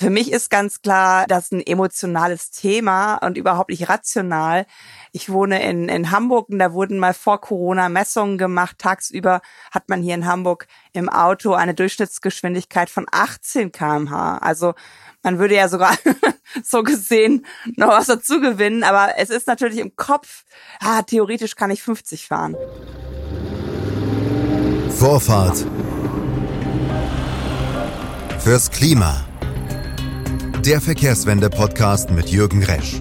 Für mich ist ganz klar, das ein emotionales Thema und überhaupt nicht rational. Ich wohne in, in Hamburg und da wurden mal vor Corona Messungen gemacht. Tagsüber hat man hier in Hamburg im Auto eine Durchschnittsgeschwindigkeit von 18 kmh. Also man würde ja sogar so gesehen noch was dazu gewinnen, aber es ist natürlich im Kopf, ah, theoretisch kann ich 50 fahren. Vorfahrt fürs Klima. Der Verkehrswende-Podcast mit Jürgen Resch.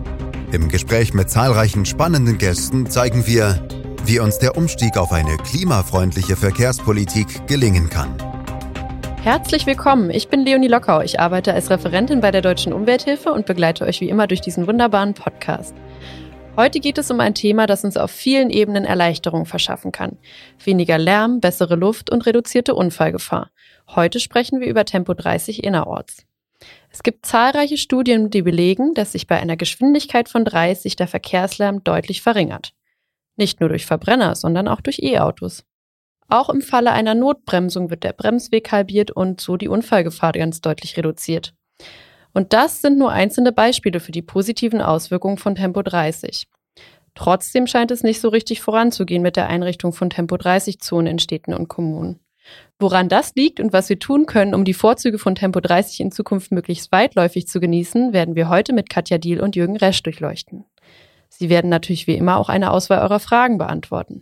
Im Gespräch mit zahlreichen spannenden Gästen zeigen wir, wie uns der Umstieg auf eine klimafreundliche Verkehrspolitik gelingen kann. Herzlich willkommen, ich bin Leonie Lockau. Ich arbeite als Referentin bei der Deutschen Umwelthilfe und begleite euch wie immer durch diesen wunderbaren Podcast. Heute geht es um ein Thema, das uns auf vielen Ebenen Erleichterung verschaffen kann. Weniger Lärm, bessere Luft und reduzierte Unfallgefahr. Heute sprechen wir über Tempo 30 innerorts. Es gibt zahlreiche Studien, die belegen, dass sich bei einer Geschwindigkeit von 30 der Verkehrslärm deutlich verringert. Nicht nur durch Verbrenner, sondern auch durch E-Autos. Auch im Falle einer Notbremsung wird der Bremsweg halbiert und so die Unfallgefahr ganz deutlich reduziert. Und das sind nur einzelne Beispiele für die positiven Auswirkungen von Tempo 30. Trotzdem scheint es nicht so richtig voranzugehen mit der Einrichtung von Tempo 30 Zonen in Städten und Kommunen. Woran das liegt und was wir tun können, um die Vorzüge von Tempo 30 in Zukunft möglichst weitläufig zu genießen, werden wir heute mit Katja Diel und Jürgen Resch durchleuchten. Sie werden natürlich wie immer auch eine Auswahl eurer Fragen beantworten.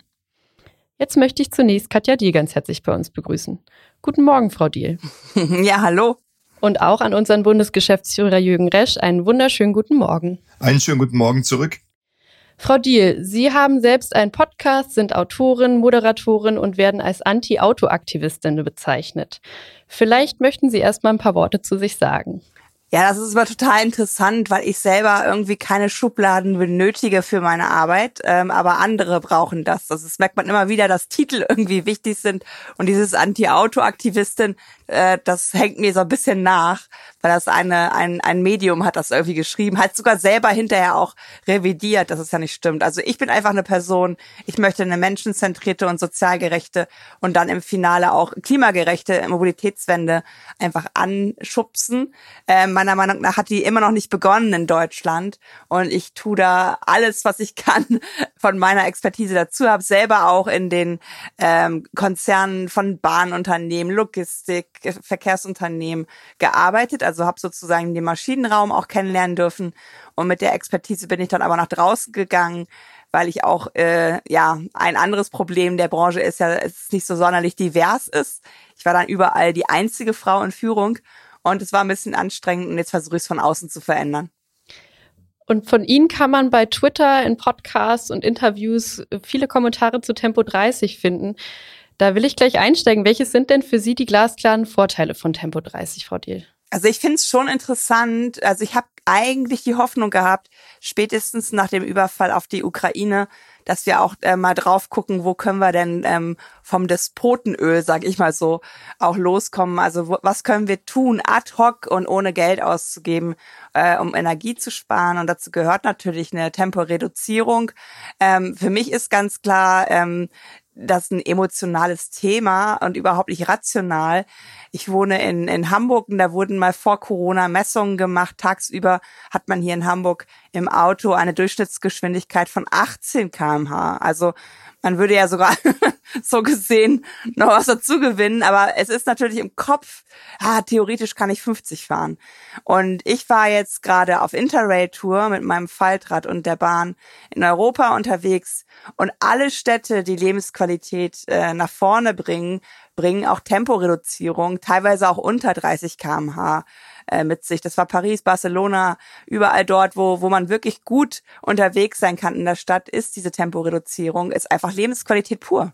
Jetzt möchte ich zunächst Katja Diel ganz herzlich bei uns begrüßen. Guten Morgen, Frau Diel. Ja, hallo. Und auch an unseren Bundesgeschäftsführer Jürgen Resch einen wunderschönen guten Morgen. Einen schönen guten Morgen zurück. Frau Diel, Sie haben selbst einen Podcast, sind Autorin, Moderatorin und werden als Anti-Auto-Aktivistin bezeichnet. Vielleicht möchten Sie erst mal ein paar Worte zu sich sagen. Ja, das ist aber total interessant, weil ich selber irgendwie keine Schubladen benötige für meine Arbeit, ähm, aber andere brauchen das. Das ist, merkt man immer wieder, dass Titel irgendwie wichtig sind und dieses Anti-Auto-Aktivistin, äh, das hängt mir so ein bisschen nach, weil das eine, ein, ein Medium hat das irgendwie geschrieben, hat sogar selber hinterher auch revidiert, dass es ja nicht stimmt. Also ich bin einfach eine Person, ich möchte eine menschenzentrierte und sozialgerechte und dann im Finale auch klimagerechte Mobilitätswende einfach anschubsen. Äh, meiner Meinung nach hat die immer noch nicht begonnen in Deutschland. Und ich tue da alles, was ich kann von meiner Expertise dazu, habe selber auch in den ähm, Konzernen von Bahnunternehmen, Logistik, Verkehrsunternehmen gearbeitet, also habe sozusagen den Maschinenraum auch kennenlernen dürfen. Und mit der Expertise bin ich dann aber nach draußen gegangen, weil ich auch äh, ja ein anderes Problem der Branche ist ja, es nicht so sonderlich divers ist. Ich war dann überall die einzige Frau in Führung und es war ein bisschen anstrengend und jetzt versuche ich es von außen zu verändern. Und von Ihnen kann man bei Twitter, in Podcasts und Interviews viele Kommentare zu Tempo 30 finden. Da will ich gleich einsteigen. Welches sind denn für Sie die glasklaren Vorteile von Tempo 30, Frau Diel? Also ich finde es schon interessant. Also ich habe eigentlich die Hoffnung gehabt, spätestens nach dem Überfall auf die Ukraine, dass wir auch äh, mal drauf gucken, wo können wir denn ähm, vom Despotenöl, sag ich mal so, auch loskommen. Also was können wir tun, ad hoc und ohne Geld auszugeben, äh, um Energie zu sparen. Und dazu gehört natürlich eine Temporeduzierung. Ähm, für mich ist ganz klar, ähm, das ein emotionales Thema und überhaupt nicht rational. Ich wohne in, in Hamburg und da wurden mal vor Corona Messungen gemacht. Tagsüber hat man hier in Hamburg im Auto eine Durchschnittsgeschwindigkeit von 18 kmh. Also man würde ja sogar so gesehen noch was dazu gewinnen, aber es ist natürlich im Kopf, ah, theoretisch kann ich 50 fahren. Und ich war jetzt gerade auf Interrail-Tour mit meinem Faltrad und der Bahn in Europa unterwegs und alle Städte, die Lebensqualität äh, nach vorne bringen, bringen auch Temporeduzierung, teilweise auch unter 30 kmh äh, mit sich. Das war Paris, Barcelona, überall dort, wo, wo man wirklich gut unterwegs sein kann in der Stadt, ist diese Temporeduzierung, ist einfach Lebensqualität pur.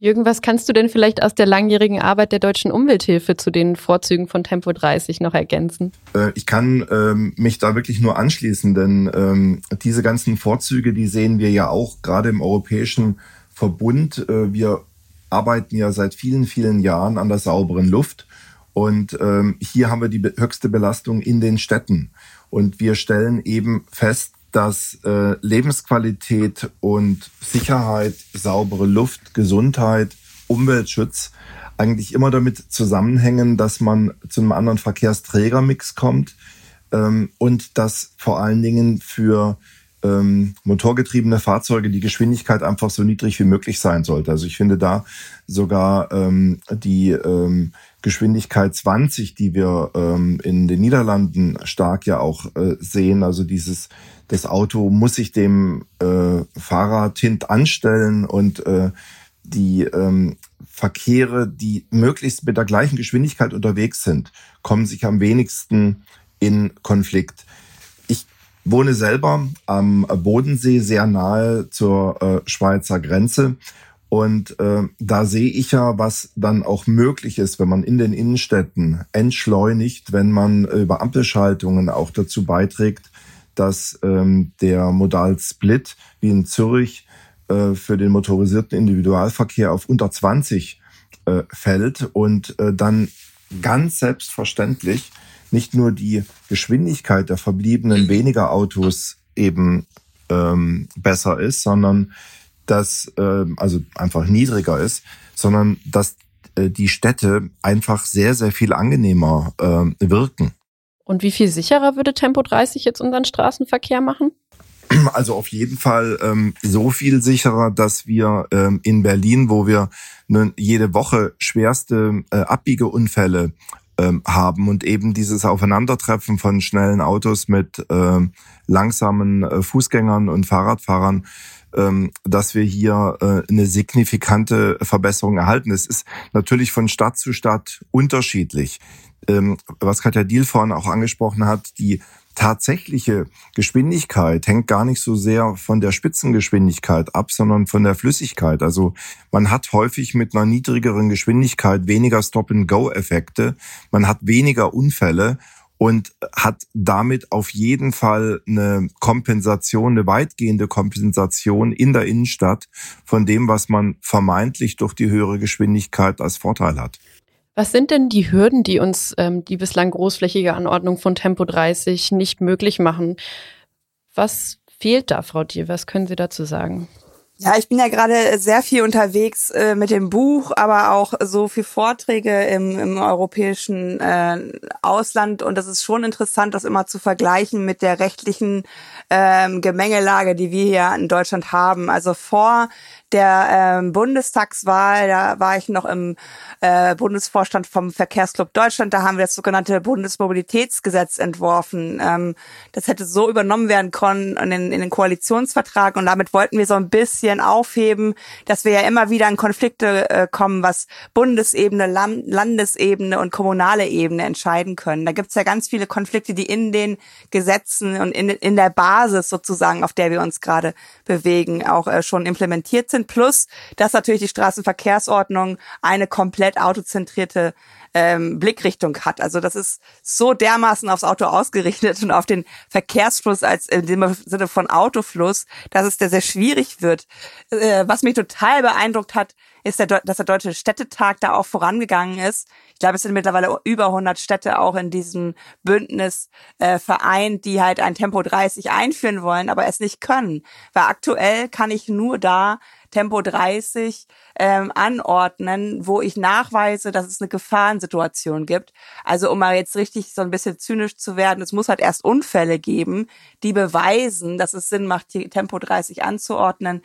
Jürgen, was kannst du denn vielleicht aus der langjährigen Arbeit der Deutschen Umwelthilfe zu den Vorzügen von Tempo 30 noch ergänzen? Äh, ich kann ähm, mich da wirklich nur anschließen, denn ähm, diese ganzen Vorzüge, die sehen wir ja auch gerade im Europäischen Verbund. Äh, wir arbeiten ja seit vielen, vielen Jahren an der sauberen Luft. Und ähm, hier haben wir die höchste Belastung in den Städten. Und wir stellen eben fest, dass äh, Lebensqualität und Sicherheit, saubere Luft, Gesundheit, Umweltschutz eigentlich immer damit zusammenhängen, dass man zu einem anderen Verkehrsträgermix kommt ähm, und dass vor allen Dingen für ähm, motorgetriebene Fahrzeuge die Geschwindigkeit einfach so niedrig wie möglich sein sollte. Also ich finde da sogar ähm, die ähm, Geschwindigkeit 20, die wir ähm, in den Niederlanden stark ja auch äh, sehen, also dieses das Auto muss sich dem äh, Fahrrad hint anstellen und äh, die ähm, Verkehre, die möglichst mit der gleichen Geschwindigkeit unterwegs sind, kommen sich am wenigsten in Konflikt. Wohne selber am Bodensee sehr nahe zur äh, Schweizer Grenze. Und äh, da sehe ich ja, was dann auch möglich ist, wenn man in den Innenstädten entschleunigt, wenn man über Ampelschaltungen auch dazu beiträgt, dass ähm, der Modal-Split wie in Zürich äh, für den motorisierten Individualverkehr auf unter 20 äh, fällt und äh, dann ganz selbstverständlich nicht nur die Geschwindigkeit der verbliebenen weniger Autos eben ähm, besser ist, sondern dass äh, also einfach niedriger ist, sondern dass äh, die Städte einfach sehr sehr viel angenehmer äh, wirken. Und wie viel sicherer würde Tempo 30 jetzt unseren Straßenverkehr machen? Also auf jeden Fall ähm, so viel sicherer, dass wir ähm, in Berlin, wo wir ne, jede Woche schwerste äh, Abbiegeunfälle ähm, haben und eben dieses Aufeinandertreffen von schnellen Autos mit äh, langsamen äh, Fußgängern und Fahrradfahrern, ähm, dass wir hier äh, eine signifikante Verbesserung erhalten. Es ist natürlich von Stadt zu Stadt unterschiedlich ähm, was Katja Diel vorhin auch angesprochen hat, die tatsächliche Geschwindigkeit hängt gar nicht so sehr von der Spitzengeschwindigkeit ab, sondern von der Flüssigkeit. Also man hat häufig mit einer niedrigeren Geschwindigkeit weniger Stop-and-Go-Effekte, man hat weniger Unfälle und hat damit auf jeden Fall eine Kompensation, eine weitgehende Kompensation in der Innenstadt von dem, was man vermeintlich durch die höhere Geschwindigkeit als Vorteil hat. Was sind denn die Hürden, die uns ähm, die bislang großflächige Anordnung von Tempo 30 nicht möglich machen? Was fehlt da, Frau Dier? Was können Sie dazu sagen? Ja, ich bin ja gerade sehr viel unterwegs äh, mit dem Buch, aber auch so viel Vorträge im, im europäischen äh, Ausland und das ist schon interessant, das immer zu vergleichen mit der rechtlichen ähm, Gemengelage, die wir hier in Deutschland haben. Also vor der ähm, Bundestagswahl, da war ich noch im äh, Bundesvorstand vom Verkehrsclub Deutschland, da haben wir das sogenannte Bundesmobilitätsgesetz entworfen. Ähm, das hätte so übernommen werden können in den, in den Koalitionsvertrag und damit wollten wir so ein bisschen aufheben, dass wir ja immer wieder in Konflikte äh, kommen, was Bundesebene, Land Landesebene und kommunale Ebene entscheiden können. Da gibt's ja ganz viele Konflikte, die in den Gesetzen und in, in der Basis sozusagen, auf der wir uns gerade bewegen, auch äh, schon implementiert sind plus, dass natürlich die Straßenverkehrsordnung eine komplett autozentrierte ähm, Blickrichtung hat. Also das ist so dermaßen aufs Auto ausgerichtet und auf den Verkehrsfluss als in dem Sinne von Autofluss, dass es sehr, sehr schwierig wird. Äh, was mich total beeindruckt hat, ist, der, dass der Deutsche Städtetag da auch vorangegangen ist. Glaube, es sind mittlerweile über 100 Städte auch in diesem Bündnis äh, vereint, die halt ein Tempo 30 einführen wollen, aber es nicht können. Weil aktuell kann ich nur da Tempo 30 ähm, anordnen, wo ich nachweise, dass es eine Gefahrensituation gibt. Also um mal jetzt richtig so ein bisschen zynisch zu werden, es muss halt erst Unfälle geben, die beweisen, dass es Sinn macht, Tempo 30 anzuordnen.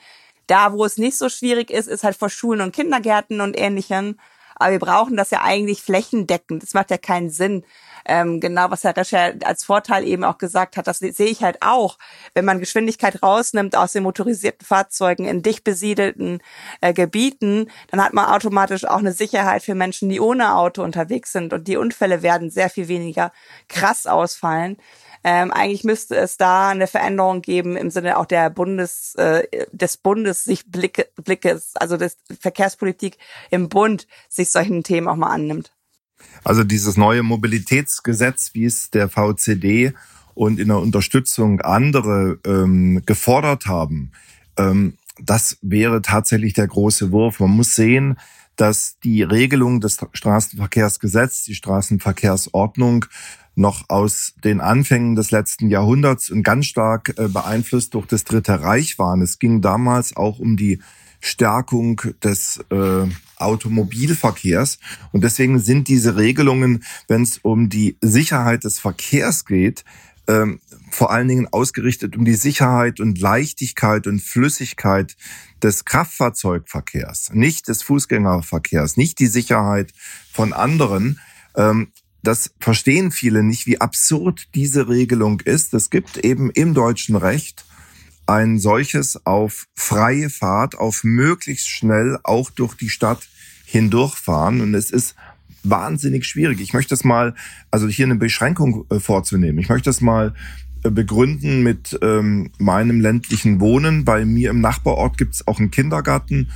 Da, wo es nicht so schwierig ist, ist halt vor Schulen und Kindergärten und ähnlichem. Aber wir brauchen das ja eigentlich flächendeckend. Das macht ja keinen Sinn. Ähm, genau, was Herr Rescher als Vorteil eben auch gesagt hat, das sehe ich halt auch. Wenn man Geschwindigkeit rausnimmt aus den motorisierten Fahrzeugen in dicht besiedelten äh, Gebieten, dann hat man automatisch auch eine Sicherheit für Menschen, die ohne Auto unterwegs sind. Und die Unfälle werden sehr viel weniger krass ausfallen. Ähm, eigentlich müsste es da eine Veränderung geben im Sinne auch der Bundes, äh, des Bundes sich Blicke, Blickes, also des Verkehrspolitik im Bund sich solchen Themen auch mal annimmt. Also dieses neue Mobilitätsgesetz, wie es der VCD und in der Unterstützung andere ähm, gefordert haben, ähm, das wäre tatsächlich der große Wurf. Man muss sehen, dass die Regelung des Straßenverkehrsgesetzes, die Straßenverkehrsordnung noch aus den Anfängen des letzten Jahrhunderts und ganz stark äh, beeinflusst durch das Dritte Reich waren. Es ging damals auch um die Stärkung des äh, Automobilverkehrs. Und deswegen sind diese Regelungen, wenn es um die Sicherheit des Verkehrs geht, ähm, vor allen Dingen ausgerichtet um die Sicherheit und Leichtigkeit und Flüssigkeit des Kraftfahrzeugverkehrs, nicht des Fußgängerverkehrs, nicht die Sicherheit von anderen. Ähm, das verstehen viele nicht, wie absurd diese Regelung ist. Es gibt eben im deutschen Recht ein solches auf freie Fahrt, auf möglichst schnell auch durch die Stadt hindurchfahren. Und es ist wahnsinnig schwierig. Ich möchte das mal, also hier eine Beschränkung äh, vorzunehmen. Ich möchte das mal äh, begründen mit ähm, meinem ländlichen Wohnen. Bei mir im Nachbarort gibt es auch einen Kindergarten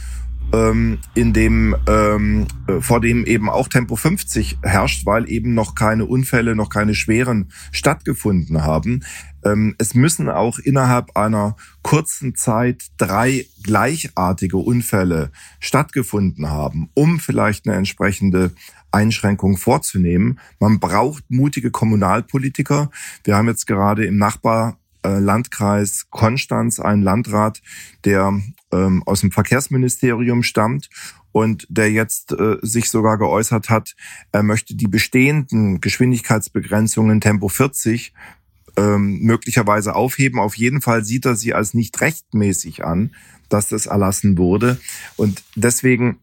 ähm, in dem ähm, äh, vor dem eben auch Tempo 50 herrscht, weil eben noch keine Unfälle, noch keine schweren stattgefunden haben. Ähm, es müssen auch innerhalb einer kurzen Zeit drei gleichartige Unfälle stattgefunden haben, um vielleicht eine entsprechende Einschränkung vorzunehmen. Man braucht mutige Kommunalpolitiker. Wir haben jetzt gerade im Nachbar äh, Landkreis Konstanz einen Landrat, der ähm, aus dem Verkehrsministerium stammt und der jetzt äh, sich sogar geäußert hat, er möchte die bestehenden Geschwindigkeitsbegrenzungen Tempo 40 ähm, möglicherweise aufheben. Auf jeden Fall sieht er sie als nicht rechtmäßig an, dass das erlassen wurde. Und deswegen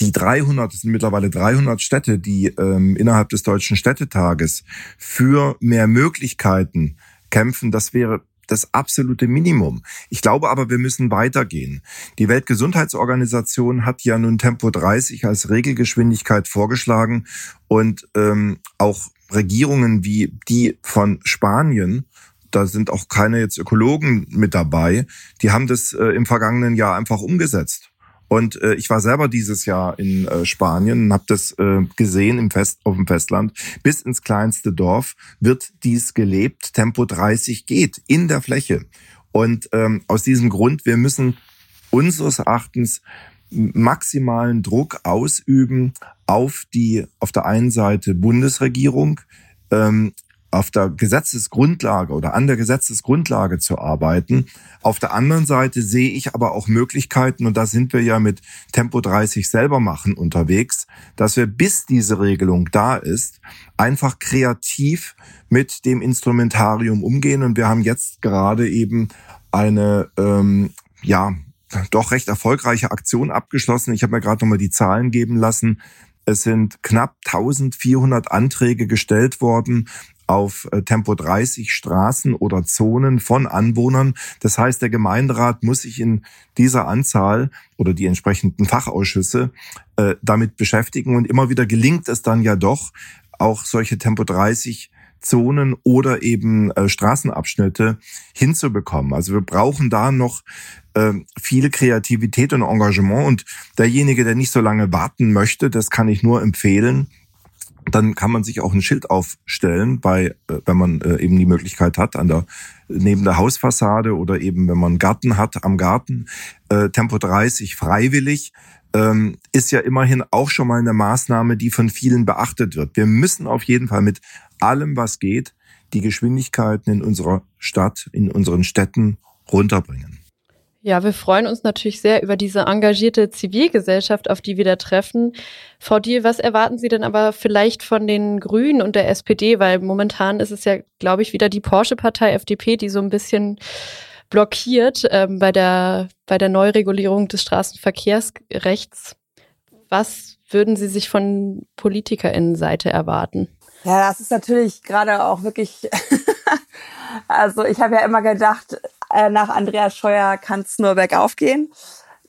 die 300, es sind mittlerweile 300 Städte, die ähm, innerhalb des Deutschen Städtetages für mehr Möglichkeiten kämpfen, das wäre das absolute Minimum. Ich glaube aber, wir müssen weitergehen. Die Weltgesundheitsorganisation hat ja nun Tempo 30 als Regelgeschwindigkeit vorgeschlagen und ähm, auch Regierungen wie die von Spanien, da sind auch keine jetzt Ökologen mit dabei, die haben das äh, im vergangenen Jahr einfach umgesetzt. Und äh, ich war selber dieses Jahr in äh, Spanien und habe das äh, gesehen im Fest, auf dem Festland. Bis ins kleinste Dorf wird dies gelebt. Tempo 30 geht in der Fläche. Und ähm, aus diesem Grund, wir müssen unseres Erachtens maximalen Druck ausüben auf die auf der einen Seite Bundesregierung, ähm, auf der Gesetzesgrundlage oder an der Gesetzesgrundlage zu arbeiten. Auf der anderen Seite sehe ich aber auch Möglichkeiten, und da sind wir ja mit Tempo 30 selber machen unterwegs, dass wir bis diese Regelung da ist, einfach kreativ mit dem Instrumentarium umgehen. Und wir haben jetzt gerade eben eine, ähm, ja, doch recht erfolgreiche Aktion abgeschlossen. Ich habe mir gerade nochmal die Zahlen geben lassen. Es sind knapp 1400 Anträge gestellt worden auf äh, Tempo 30 Straßen oder Zonen von Anwohnern. Das heißt, der Gemeinderat muss sich in dieser Anzahl oder die entsprechenden Fachausschüsse äh, damit beschäftigen. Und immer wieder gelingt es dann ja doch, auch solche Tempo 30 Zonen oder eben äh, Straßenabschnitte hinzubekommen. Also wir brauchen da noch äh, viel Kreativität und Engagement. Und derjenige, der nicht so lange warten möchte, das kann ich nur empfehlen, dann kann man sich auch ein Schild aufstellen, bei, äh, wenn man äh, eben die Möglichkeit hat, an der neben der Hausfassade oder eben wenn man einen Garten hat, am Garten, äh, Tempo 30 freiwillig, ähm, ist ja immerhin auch schon mal eine Maßnahme, die von vielen beachtet wird. Wir müssen auf jeden Fall mit allem, was geht, die Geschwindigkeiten in unserer Stadt, in unseren Städten runterbringen. Ja, wir freuen uns natürlich sehr über diese engagierte Zivilgesellschaft, auf die wir da treffen. Frau Diel, was erwarten Sie denn aber vielleicht von den Grünen und der SPD? Weil momentan ist es ja, glaube ich, wieder die Porsche-Partei FDP, die so ein bisschen blockiert ähm, bei, der, bei der Neuregulierung des Straßenverkehrsrechts. Was würden Sie sich von PolitikerInnenseite erwarten? Ja, das ist natürlich gerade auch wirklich, also ich habe ja immer gedacht, äh, nach Andreas Scheuer kann es nur bergauf gehen.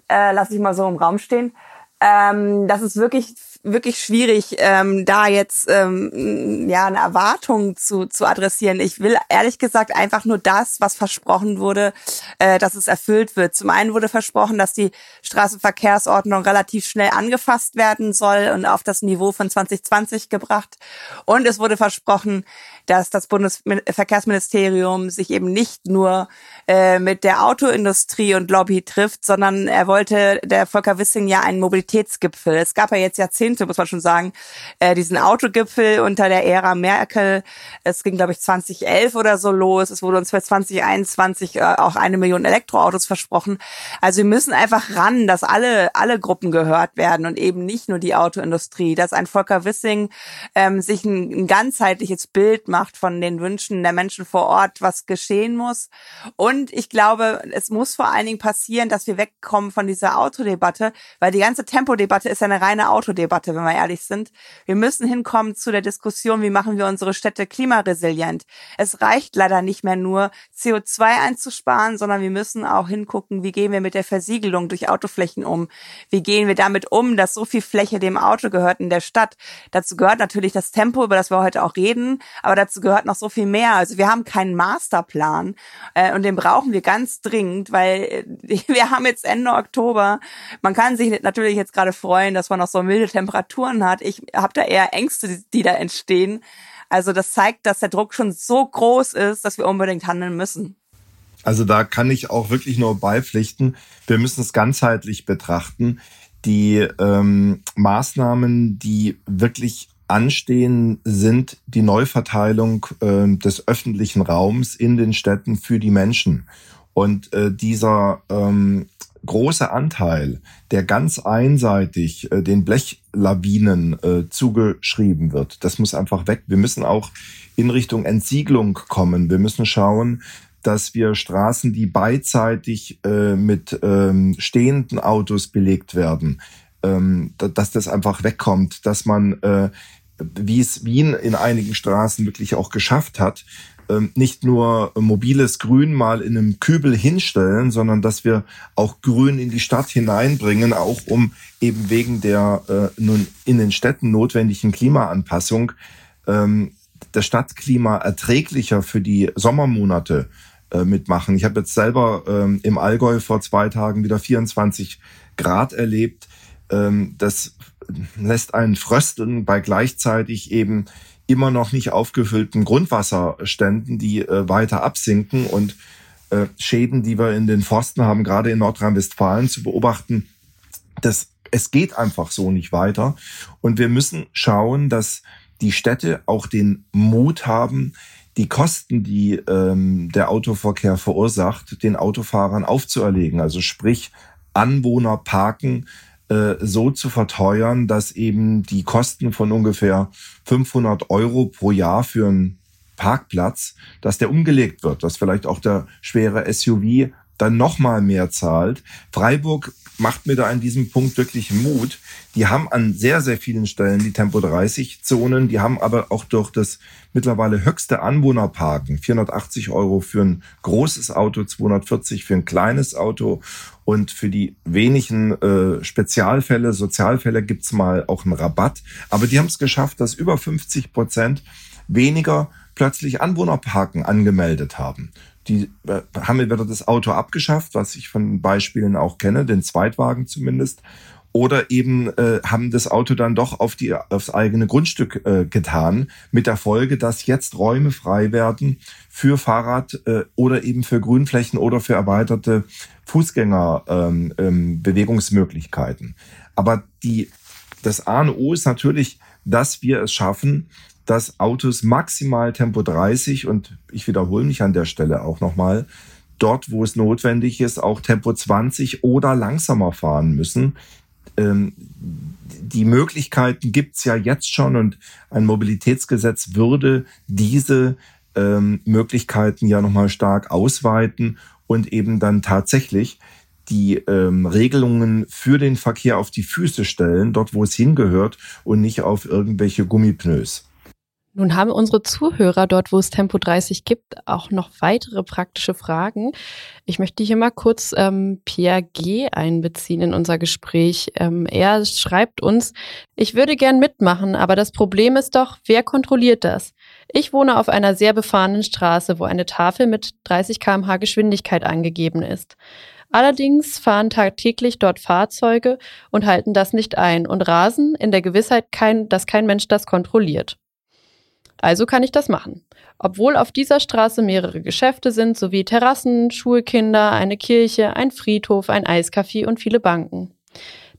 Äh, lass ich mal so im Raum stehen. Ähm, das ist wirklich wirklich schwierig, ähm, da jetzt ähm, ja eine Erwartung zu, zu adressieren. Ich will ehrlich gesagt einfach nur das, was versprochen wurde, äh, dass es erfüllt wird. Zum einen wurde versprochen, dass die Straßenverkehrsordnung relativ schnell angefasst werden soll und auf das Niveau von 2020 gebracht. Und es wurde versprochen, dass das Bundesverkehrsministerium sich eben nicht nur äh, mit der Autoindustrie und Lobby trifft, sondern er wollte, der Volker Wissing ja einen Mobilitätsgipfel. Es gab ja jetzt Jahrzehnte, muss man schon sagen, äh, diesen Autogipfel unter der Ära Merkel. Es ging, glaube ich, 2011 oder so los. Es wurde uns für 2021 äh, auch eine Million Elektroautos versprochen. Also wir müssen einfach ran, dass alle, alle Gruppen gehört werden und eben nicht nur die Autoindustrie, dass ein Volker Wissing ähm, sich ein, ein ganzheitliches Bild macht von den Wünschen der Menschen vor Ort, was geschehen muss. Und ich glaube, es muss vor allen Dingen passieren, dass wir wegkommen von dieser Autodebatte, weil die ganze Tempodebatte ist eine reine Autodebatte, wenn wir ehrlich sind. Wir müssen hinkommen zu der Diskussion, wie machen wir unsere Städte klimaresilient. Es reicht leider nicht mehr nur, CO2 einzusparen, sondern wir müssen auch hingucken, wie gehen wir mit der Versiegelung durch Autoflächen um? Wie gehen wir damit um, dass so viel Fläche dem Auto gehört in der Stadt? Dazu gehört natürlich das Tempo, über das wir heute auch reden, aber dazu gehört noch so viel mehr. Also wir haben keinen Masterplan äh, und den brauchen wir ganz dringend, weil äh, wir haben jetzt Ende Oktober. Man kann sich natürlich jetzt gerade freuen, dass man noch so milde Temperaturen hat. Ich habe da eher Ängste, die, die da entstehen. Also das zeigt, dass der Druck schon so groß ist, dass wir unbedingt handeln müssen. Also da kann ich auch wirklich nur beipflichten. Wir müssen es ganzheitlich betrachten. Die ähm, Maßnahmen, die wirklich anstehen, sind die Neuverteilung äh, des öffentlichen Raums in den Städten für die Menschen. Und äh, dieser ähm, große Anteil, der ganz einseitig äh, den Blechlawinen äh, zugeschrieben wird, das muss einfach weg. Wir müssen auch in Richtung Entsiegelung kommen. Wir müssen schauen, dass wir Straßen, die beidseitig äh, mit ähm, stehenden Autos belegt werden, ähm, dass das einfach wegkommt, dass man, äh, wie es Wien in einigen Straßen wirklich auch geschafft hat, ähm, nicht nur mobiles Grün mal in einem Kübel hinstellen, sondern dass wir auch Grün in die Stadt hineinbringen, auch um eben wegen der äh, nun in den Städten notwendigen Klimaanpassung ähm, das Stadtklima erträglicher für die Sommermonate äh, mitmachen. Ich habe jetzt selber ähm, im Allgäu vor zwei Tagen wieder 24 Grad erlebt. Ähm, das lässt einen frösteln bei gleichzeitig eben immer noch nicht aufgefüllten Grundwasserständen, die äh, weiter absinken und äh, Schäden, die wir in den Forsten haben, gerade in Nordrhein-Westfalen zu beobachten. Das, es geht einfach so nicht weiter. Und wir müssen schauen, dass die Städte auch den Mut haben, die Kosten, die ähm, der Autoverkehr verursacht, den Autofahrern aufzuerlegen. Also sprich, Anwohner parken äh, so zu verteuern, dass eben die Kosten von ungefähr 500 Euro pro Jahr für einen Parkplatz, dass der umgelegt wird, dass vielleicht auch der schwere SUV dann noch mal mehr zahlt. Freiburg macht mir da in diesem Punkt wirklich Mut. Die haben an sehr, sehr vielen Stellen die Tempo 30 Zonen. Die haben aber auch durch das mittlerweile höchste Anwohnerparken, 480 Euro für ein großes Auto, 240 für ein kleines Auto. Und für die wenigen äh, Spezialfälle, Sozialfälle gibt's mal auch einen Rabatt. Aber die haben es geschafft, dass über 50 Prozent weniger plötzlich Anwohnerparken angemeldet haben die äh, haben wieder das Auto abgeschafft, was ich von Beispielen auch kenne, den Zweitwagen zumindest. Oder eben äh, haben das Auto dann doch auf die, aufs eigene Grundstück äh, getan, mit der Folge, dass jetzt Räume frei werden für Fahrrad äh, oder eben für Grünflächen oder für erweiterte Fußgängerbewegungsmöglichkeiten. Ähm, ähm, Aber die, das A und O ist natürlich, dass wir es schaffen, dass Autos maximal Tempo 30 und ich wiederhole mich an der Stelle auch nochmal, dort, wo es notwendig ist, auch Tempo 20 oder langsamer fahren müssen. Ähm, die Möglichkeiten gibt's ja jetzt schon und ein Mobilitätsgesetz würde diese ähm, Möglichkeiten ja nochmal stark ausweiten und eben dann tatsächlich die ähm, Regelungen für den Verkehr auf die Füße stellen, dort wo es hingehört und nicht auf irgendwelche Gummipnös. Nun haben unsere Zuhörer dort, wo es Tempo 30 gibt, auch noch weitere praktische Fragen. Ich möchte hier mal kurz ähm, Pierre G. einbeziehen in unser Gespräch. Ähm, er schreibt uns, ich würde gern mitmachen, aber das Problem ist doch, wer kontrolliert das? Ich wohne auf einer sehr befahrenen Straße, wo eine Tafel mit 30 kmh Geschwindigkeit angegeben ist. Allerdings fahren tagtäglich dort Fahrzeuge und halten das nicht ein und rasen in der Gewissheit, kein, dass kein Mensch das kontrolliert. Also kann ich das machen. Obwohl auf dieser Straße mehrere Geschäfte sind, sowie Terrassen, Schulkinder, eine Kirche, ein Friedhof, ein Eiscafé und viele Banken.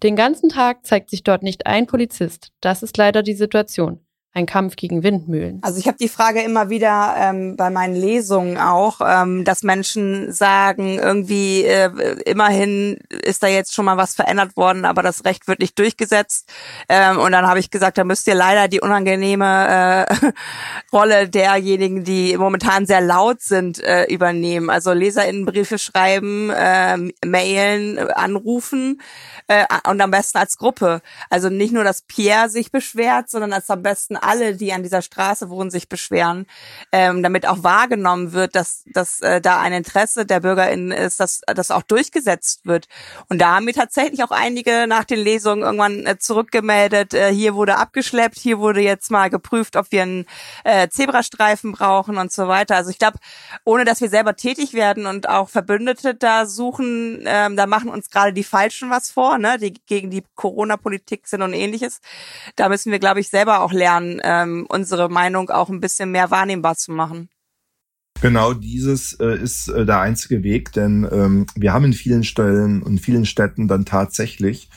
Den ganzen Tag zeigt sich dort nicht ein Polizist. Das ist leider die Situation ein Kampf gegen Windmühlen? Also ich habe die Frage immer wieder ähm, bei meinen Lesungen auch, ähm, dass Menschen sagen, irgendwie äh, immerhin ist da jetzt schon mal was verändert worden, aber das Recht wird nicht durchgesetzt. Ähm, und dann habe ich gesagt, da müsst ihr leider die unangenehme äh, Rolle derjenigen, die momentan sehr laut sind, äh, übernehmen. Also Leserinnenbriefe schreiben, äh, mailen, anrufen äh, und am besten als Gruppe. Also nicht nur, dass Pierre sich beschwert, sondern als am besten alle, die an dieser Straße wohnen, sich beschweren, ähm, damit auch wahrgenommen wird, dass, dass äh, da ein Interesse der BürgerInnen ist, dass das auch durchgesetzt wird. Und da haben mir tatsächlich auch einige nach den Lesungen irgendwann äh, zurückgemeldet, äh, hier wurde abgeschleppt, hier wurde jetzt mal geprüft, ob wir einen äh, Zebrastreifen brauchen und so weiter. Also ich glaube, ohne dass wir selber tätig werden und auch Verbündete da suchen, ähm, da machen uns gerade die Falschen was vor, ne, die gegen die Corona-Politik sind und ähnliches. Da müssen wir, glaube ich, selber auch lernen, ähm, unsere Meinung auch ein bisschen mehr wahrnehmbar zu machen. Genau dieses äh, ist äh, der einzige Weg, denn ähm, wir haben in vielen Stellen und vielen Städten dann tatsächlich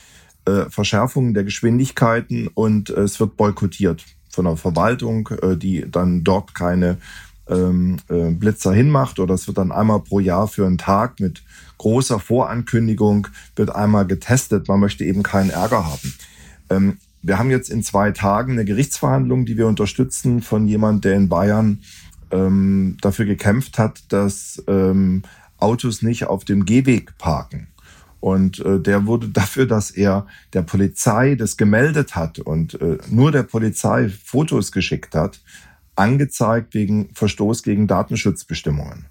äh, Verschärfungen der Geschwindigkeiten und äh, es wird boykottiert von der Verwaltung, äh, die dann dort keine ähm, äh, Blitzer hinmacht oder es wird dann einmal pro Jahr für einen Tag mit großer Vorankündigung wird einmal getestet. Man möchte eben keinen Ärger haben. Ähm, wir haben jetzt in zwei Tagen eine Gerichtsverhandlung, die wir unterstützen von jemand, der in Bayern ähm, dafür gekämpft hat, dass ähm, Autos nicht auf dem Gehweg parken. Und äh, der wurde dafür, dass er der Polizei das gemeldet hat und äh, nur der Polizei Fotos geschickt hat, angezeigt wegen Verstoß gegen Datenschutzbestimmungen.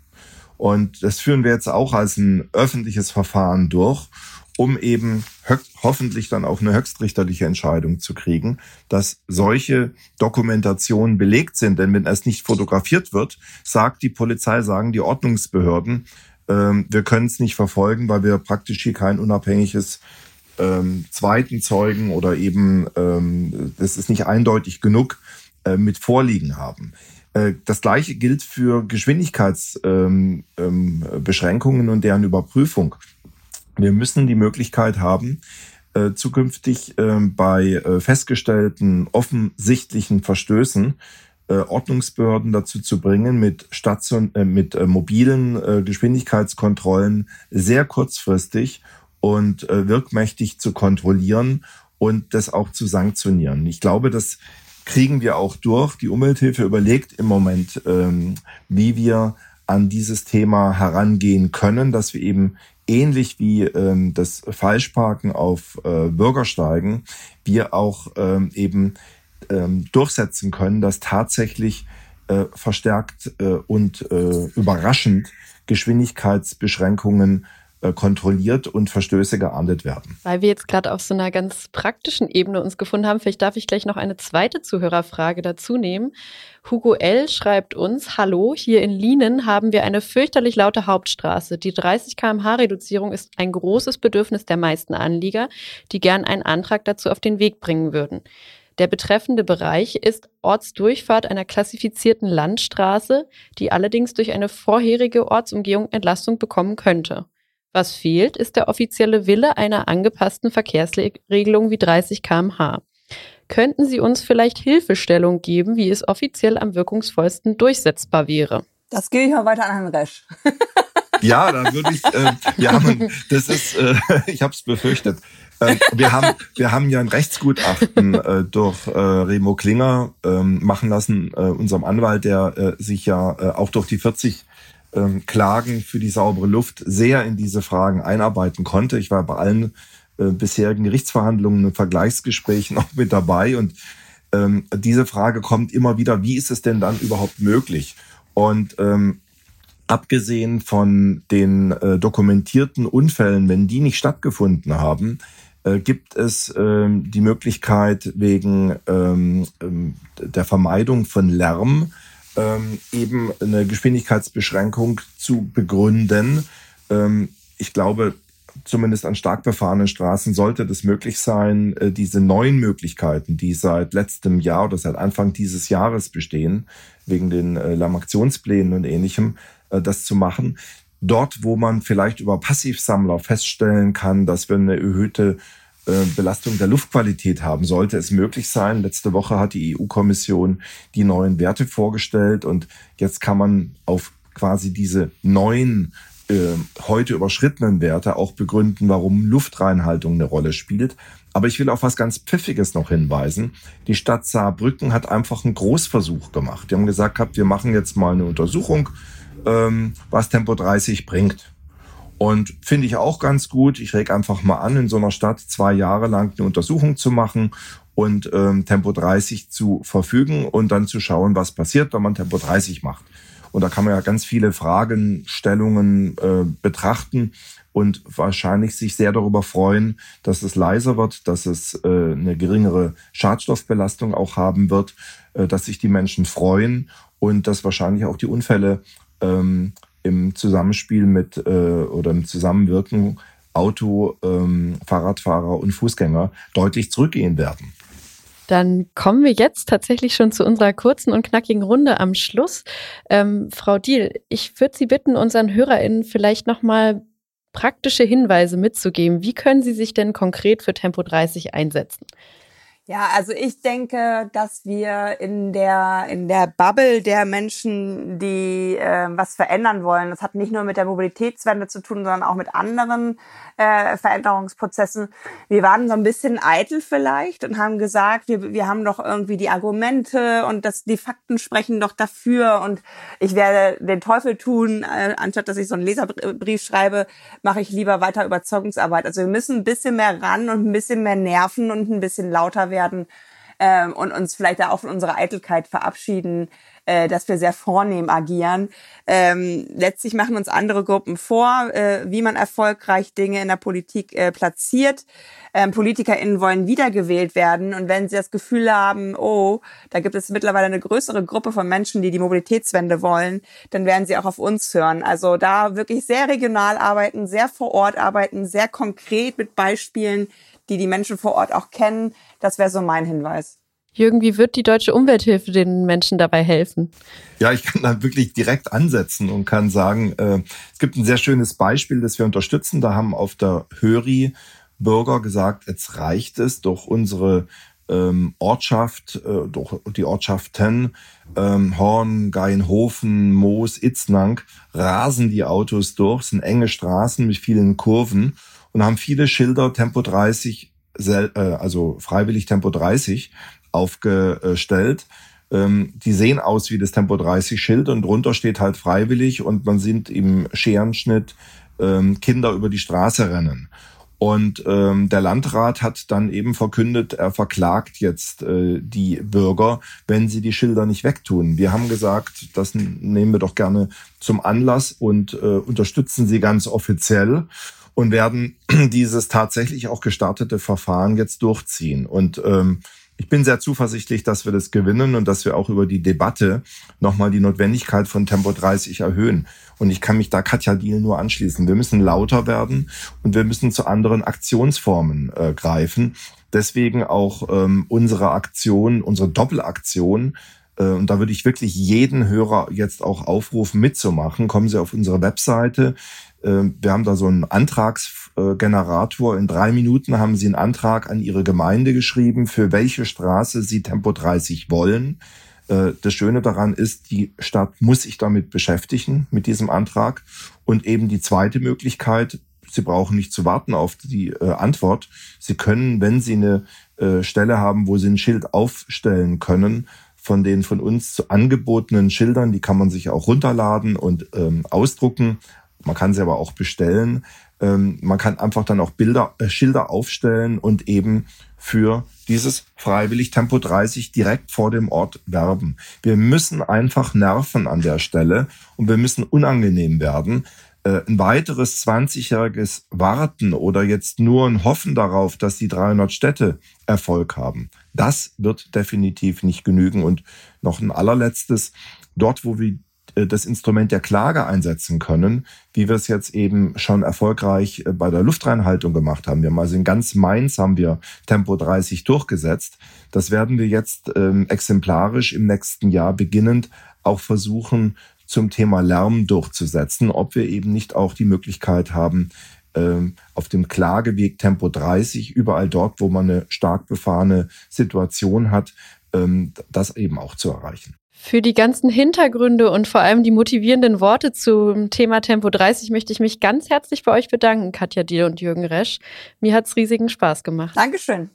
Und das führen wir jetzt auch als ein öffentliches Verfahren durch um eben hoffentlich dann auch eine höchstrichterliche Entscheidung zu kriegen, dass solche Dokumentationen belegt sind. Denn wenn es nicht fotografiert wird, sagt die Polizei, sagen die Ordnungsbehörden, ähm, wir können es nicht verfolgen, weil wir praktisch hier kein unabhängiges ähm, zweiten Zeugen oder eben, ähm, das ist nicht eindeutig genug, äh, mit vorliegen haben. Äh, das gleiche gilt für Geschwindigkeitsbeschränkungen ähm, ähm, und deren Überprüfung. Wir müssen die Möglichkeit haben, äh, zukünftig äh, bei äh, festgestellten offensichtlichen Verstößen äh, Ordnungsbehörden dazu zu bringen, mit, Station, äh, mit äh, mobilen äh, Geschwindigkeitskontrollen sehr kurzfristig und äh, wirkmächtig zu kontrollieren und das auch zu sanktionieren. Ich glaube, das kriegen wir auch durch. Die Umwelthilfe überlegt im Moment, ähm, wie wir an dieses Thema herangehen können, dass wir eben ähnlich wie ähm, das Falschparken auf äh, Bürgersteigen, wir auch ähm, eben ähm, durchsetzen können, dass tatsächlich äh, verstärkt äh, und äh, überraschend Geschwindigkeitsbeschränkungen kontrolliert und Verstöße geahndet werden. Weil wir jetzt gerade auf so einer ganz praktischen Ebene uns gefunden haben, vielleicht darf ich gleich noch eine zweite Zuhörerfrage dazu nehmen. Hugo L. schreibt uns, Hallo, hier in Lienen haben wir eine fürchterlich laute Hauptstraße. Die 30 kmh Reduzierung ist ein großes Bedürfnis der meisten Anlieger, die gern einen Antrag dazu auf den Weg bringen würden. Der betreffende Bereich ist Ortsdurchfahrt einer klassifizierten Landstraße, die allerdings durch eine vorherige Ortsumgehung Entlastung bekommen könnte. Was fehlt, ist der offizielle Wille einer angepassten Verkehrsregelung wie 30 kmh. Könnten Sie uns vielleicht Hilfestellung geben, wie es offiziell am wirkungsvollsten durchsetzbar wäre? Das gebe ich mal weiter an Herrn Resch. ja, da würde ich, äh, wir haben, das ist, äh, ich habe es befürchtet. Äh, wir, haben, wir haben ja ein Rechtsgutachten äh, durch äh, Remo Klinger äh, machen lassen, äh, unserem Anwalt, der äh, sich ja äh, auch durch die 40 ähm, Klagen für die saubere Luft sehr in diese Fragen einarbeiten konnte. Ich war bei allen äh, bisherigen Gerichtsverhandlungen und Vergleichsgesprächen auch mit dabei und ähm, diese Frage kommt immer wieder, wie ist es denn dann überhaupt möglich? Und ähm, abgesehen von den äh, dokumentierten Unfällen, wenn die nicht stattgefunden haben, äh, gibt es ähm, die Möglichkeit wegen ähm, ähm der Vermeidung von Lärm ähm, eben eine Geschwindigkeitsbeschränkung zu begründen. Ähm, ich glaube, zumindest an stark befahrenen Straßen sollte das möglich sein, äh, diese neuen Möglichkeiten, die seit letztem Jahr oder seit Anfang dieses Jahres bestehen, wegen den äh, Lamaktionsplänen und ähnlichem, äh, das zu machen. Dort, wo man vielleicht über Passivsammler feststellen kann, dass wir eine erhöhte Belastung der Luftqualität haben, sollte es möglich sein. Letzte Woche hat die EU-Kommission die neuen Werte vorgestellt und jetzt kann man auf quasi diese neuen äh, heute überschrittenen Werte auch begründen, warum Luftreinhaltung eine Rolle spielt. Aber ich will auf was ganz Pfiffiges noch hinweisen. Die Stadt Saarbrücken hat einfach einen Großversuch gemacht. Die haben gesagt, gehabt, wir machen jetzt mal eine Untersuchung, ähm, was Tempo 30 bringt. Und finde ich auch ganz gut. Ich reg einfach mal an, in so einer Stadt zwei Jahre lang eine Untersuchung zu machen und ähm, Tempo 30 zu verfügen und dann zu schauen, was passiert, wenn man Tempo 30 macht. Und da kann man ja ganz viele Fragestellungen äh, betrachten und wahrscheinlich sich sehr darüber freuen, dass es leiser wird, dass es äh, eine geringere Schadstoffbelastung auch haben wird, äh, dass sich die Menschen freuen und dass wahrscheinlich auch die Unfälle ähm, im Zusammenspiel mit äh, oder im Zusammenwirken Auto, ähm, Fahrradfahrer und Fußgänger deutlich zurückgehen werden. Dann kommen wir jetzt tatsächlich schon zu unserer kurzen und knackigen Runde am Schluss. Ähm, Frau Diel, ich würde Sie bitten, unseren HörerInnen vielleicht nochmal praktische Hinweise mitzugeben. Wie können Sie sich denn konkret für Tempo 30 einsetzen? Ja, also ich denke, dass wir in der in der Bubble der Menschen, die äh, was verändern wollen, das hat nicht nur mit der Mobilitätswende zu tun, sondern auch mit anderen äh, Veränderungsprozessen. Wir waren so ein bisschen eitel vielleicht und haben gesagt, wir, wir haben doch irgendwie die Argumente und das, die Fakten sprechen doch dafür und ich werde den Teufel tun, äh, anstatt dass ich so einen Leserbrief schreibe, mache ich lieber weiter Überzeugungsarbeit. Also wir müssen ein bisschen mehr ran und ein bisschen mehr nerven und ein bisschen lauter werden ähm, und uns vielleicht da auch von unserer Eitelkeit verabschieden, äh, dass wir sehr vornehm agieren. Ähm, letztlich machen uns andere Gruppen vor, äh, wie man erfolgreich Dinge in der Politik äh, platziert. Ähm, PolitikerInnen wollen wiedergewählt werden und wenn sie das Gefühl haben, oh, da gibt es mittlerweile eine größere Gruppe von Menschen, die die Mobilitätswende wollen, dann werden sie auch auf uns hören. Also da wirklich sehr regional arbeiten, sehr vor Ort arbeiten, sehr konkret mit Beispielen, die die Menschen vor Ort auch kennen. Das wäre so mein Hinweis. Jürgen, wie wird die Deutsche Umwelthilfe den Menschen dabei helfen? Ja, ich kann da wirklich direkt ansetzen und kann sagen, äh, es gibt ein sehr schönes Beispiel, das wir unterstützen. Da haben auf der Höri Bürger gesagt, jetzt reicht es durch unsere ähm, Ortschaft, äh, durch die Ortschaften ähm, Horn, Geinhofen, Moos, Itznang, rasen die Autos durch, es sind enge Straßen mit vielen Kurven und haben viele Schilder Tempo 30, äh, also freiwillig Tempo 30 aufgestellt. Ähm, die sehen aus wie das Tempo 30 Schild und drunter steht halt freiwillig und man sieht im Scherenschnitt ähm, Kinder über die Straße rennen. Und ähm, der Landrat hat dann eben verkündet, er verklagt jetzt äh, die Bürger, wenn sie die Schilder nicht wegtun. Wir haben gesagt, das nehmen wir doch gerne zum Anlass und äh, unterstützen sie ganz offiziell und werden dieses tatsächlich auch gestartete Verfahren jetzt durchziehen. Und ähm, ich bin sehr zuversichtlich, dass wir das gewinnen und dass wir auch über die Debatte nochmal die Notwendigkeit von Tempo 30 erhöhen. Und ich kann mich da Katja Diel nur anschließen. Wir müssen lauter werden und wir müssen zu anderen Aktionsformen äh, greifen. Deswegen auch ähm, unsere Aktion, unsere Doppelaktion. Äh, und da würde ich wirklich jeden Hörer jetzt auch aufrufen, mitzumachen. Kommen Sie auf unsere Webseite. Ähm, wir haben da so einen Antragsgenerator. In drei Minuten haben Sie einen Antrag an Ihre Gemeinde geschrieben, für welche Straße Sie Tempo 30 wollen. Äh, das Schöne daran ist, die Stadt muss sich damit beschäftigen, mit diesem Antrag. Und eben die zweite Möglichkeit, Sie brauchen nicht zu warten auf die äh, Antwort. Sie können, wenn Sie eine äh, Stelle haben, wo Sie ein Schild aufstellen können, von den von uns angebotenen Schildern, die kann man sich auch runterladen und ähm, ausdrucken, man kann sie aber auch bestellen. Ähm, man kann einfach dann auch Bilder, äh, Schilder aufstellen und eben für dieses freiwillig Tempo 30 direkt vor dem Ort werben. Wir müssen einfach nerven an der Stelle und wir müssen unangenehm werden. Äh, ein weiteres 20-jähriges Warten oder jetzt nur ein Hoffen darauf, dass die 300 Städte Erfolg haben, das wird definitiv nicht genügen. Und noch ein allerletztes, dort wo wir äh, das Instrument der Klage einsetzen können, wie wir es jetzt eben schon erfolgreich äh, bei der Luftreinhaltung gemacht haben. Wir haben also in ganz Mainz haben wir Tempo 30 durchgesetzt. Das werden wir jetzt ähm, exemplarisch im nächsten Jahr beginnend auch versuchen zum Thema Lärm durchzusetzen, ob wir eben nicht auch die Möglichkeit haben, ähm, auf dem Klageweg Tempo 30, überall dort, wo man eine stark befahrene Situation hat, ähm, das eben auch zu erreichen. Für die ganzen Hintergründe und vor allem die motivierenden Worte zum Thema Tempo 30 möchte ich mich ganz herzlich bei euch bedanken, Katja Diel und Jürgen Resch. Mir hat es riesigen Spaß gemacht. Dankeschön.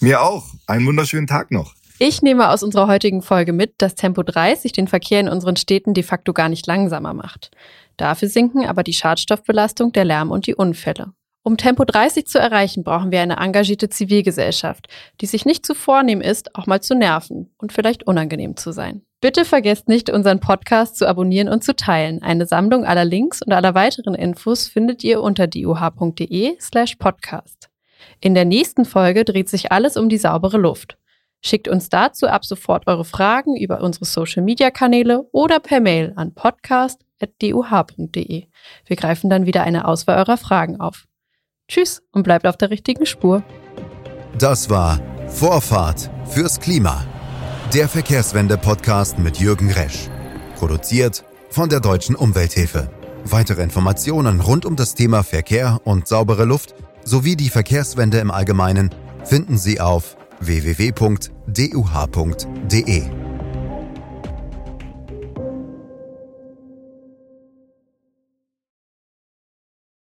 Mir auch. Einen wunderschönen Tag noch. Ich nehme aus unserer heutigen Folge mit, dass Tempo 30 den Verkehr in unseren Städten de facto gar nicht langsamer macht. Dafür sinken aber die Schadstoffbelastung, der Lärm und die Unfälle. Um Tempo 30 zu erreichen, brauchen wir eine engagierte Zivilgesellschaft, die sich nicht zu vornehm ist, auch mal zu nerven und vielleicht unangenehm zu sein. Bitte vergesst nicht, unseren Podcast zu abonnieren und zu teilen. Eine Sammlung aller Links und aller weiteren Infos findet ihr unter diuh.de slash podcast. In der nächsten Folge dreht sich alles um die saubere Luft. Schickt uns dazu ab sofort eure Fragen über unsere Social-Media-Kanäle oder per Mail an podcast.duh.de. Wir greifen dann wieder eine Auswahl eurer Fragen auf. Tschüss und bleibt auf der richtigen Spur. Das war Vorfahrt fürs Klima. Der Verkehrswende-Podcast mit Jürgen Resch. Produziert von der Deutschen Umwelthilfe. Weitere Informationen rund um das Thema Verkehr und saubere Luft sowie die Verkehrswende im Allgemeinen finden Sie auf www.duh.de.